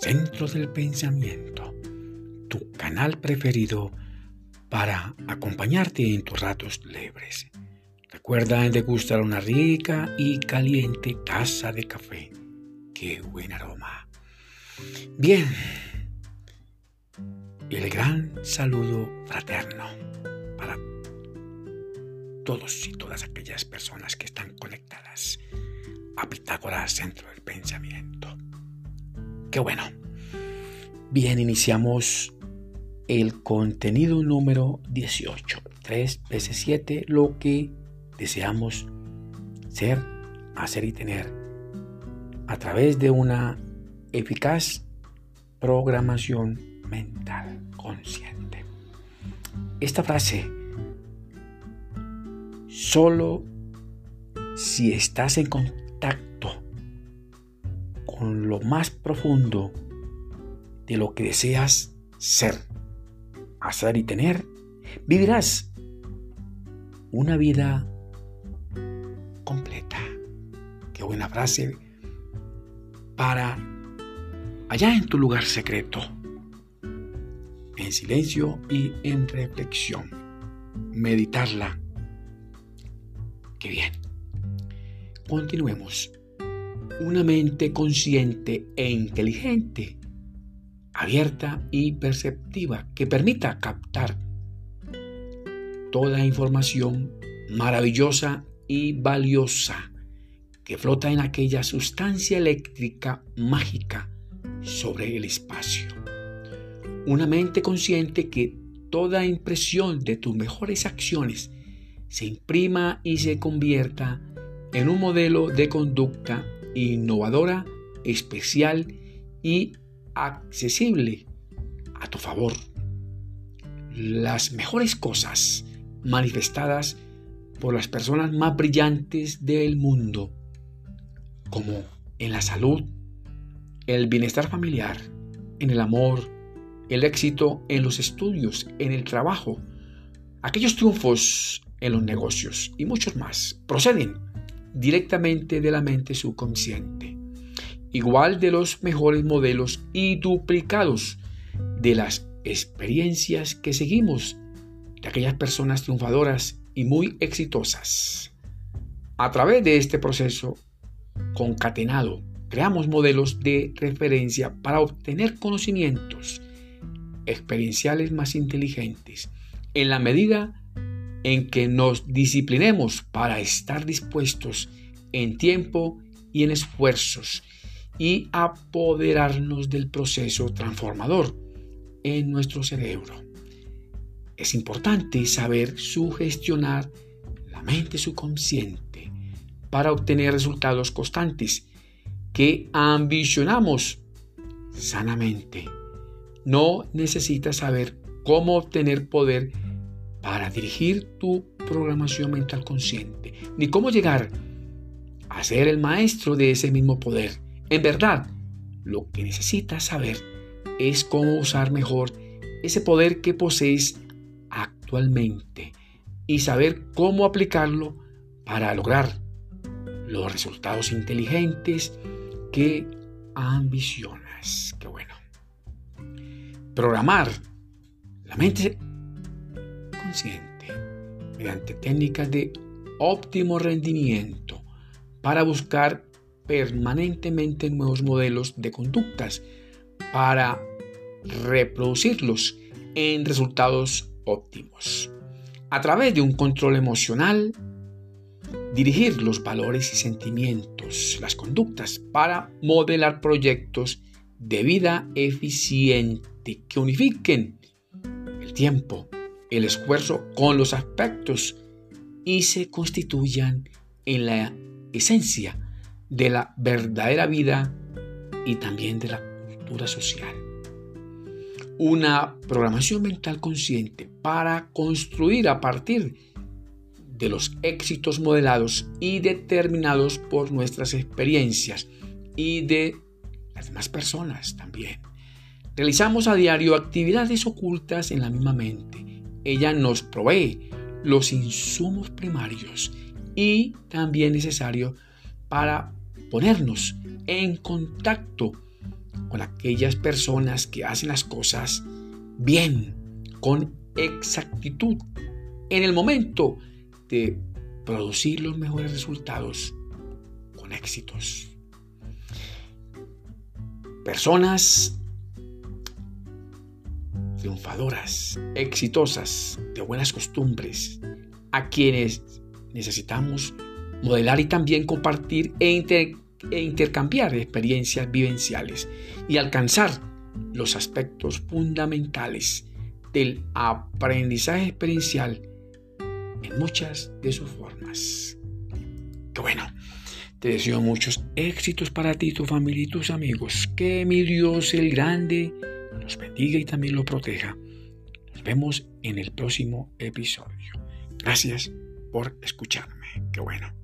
Centro del Pensamiento, tu canal preferido para acompañarte en tus ratos libres. Recuerda degustar una rica y caliente taza de café. ¡Qué buen aroma! Bien, el gran saludo fraterno para todos y todas aquellas personas que están conectadas a Pitágoras, Centro del Pensamiento. Qué bueno. Bien, iniciamos el contenido número 18. 3 veces 7, lo que deseamos ser, hacer y tener a través de una eficaz programación mental consciente. Esta frase, solo si estás en contacto lo más profundo de lo que deseas ser, hacer y tener, vivirás una vida completa. Qué buena frase para allá en tu lugar secreto, en silencio y en reflexión. Meditarla. Qué bien. Continuemos. Una mente consciente e inteligente, abierta y perceptiva, que permita captar toda información maravillosa y valiosa que flota en aquella sustancia eléctrica mágica sobre el espacio. Una mente consciente que toda impresión de tus mejores acciones se imprima y se convierta en un modelo de conducta innovadora, especial y accesible a tu favor. Las mejores cosas manifestadas por las personas más brillantes del mundo, como en la salud, el bienestar familiar, en el amor, el éxito en los estudios, en el trabajo, aquellos triunfos en los negocios y muchos más proceden directamente de la mente subconsciente, igual de los mejores modelos y duplicados de las experiencias que seguimos de aquellas personas triunfadoras y muy exitosas. A través de este proceso concatenado, creamos modelos de referencia para obtener conocimientos experienciales más inteligentes en la medida en que nos disciplinemos para estar dispuestos en tiempo y en esfuerzos y apoderarnos del proceso transformador en nuestro cerebro. Es importante saber sugestionar la mente subconsciente para obtener resultados constantes que ambicionamos sanamente. No necesitas saber cómo obtener poder para dirigir tu programación mental consciente, ni cómo llegar a ser el maestro de ese mismo poder. En verdad, lo que necesitas saber es cómo usar mejor ese poder que posees actualmente y saber cómo aplicarlo para lograr los resultados inteligentes que ambicionas. Qué bueno. Programar la mente mediante técnicas de óptimo rendimiento para buscar permanentemente nuevos modelos de conductas para reproducirlos en resultados óptimos. A través de un control emocional, dirigir los valores y sentimientos, las conductas, para modelar proyectos de vida eficiente que unifiquen el tiempo, el esfuerzo con los aspectos y se constituyan en la esencia de la verdadera vida y también de la cultura social una programación mental consciente para construir a partir de los éxitos modelados y determinados por nuestras experiencias y de las demás personas también. Realizamos a diario actividades ocultas en la misma mente. Ella nos provee los insumos primarios y también necesarios para ponernos en contacto con aquellas personas que hacen las cosas bien, con exactitud, en el momento de producir los mejores resultados con éxitos. Personas triunfadoras, exitosas, de buenas costumbres, a quienes necesitamos modelar y también compartir e, e, intercambiar experiencias vivenciales y alcanzar los aspectos fundamentales del aprendizaje experiencial en muchas de sus formas. Que bueno, te deseo muchos éxitos para ti, tu familia y tus amigos. Que mi Dios el grande los bendiga y también lo proteja. Nos vemos en el próximo episodio. Gracias por escucharme. Qué bueno.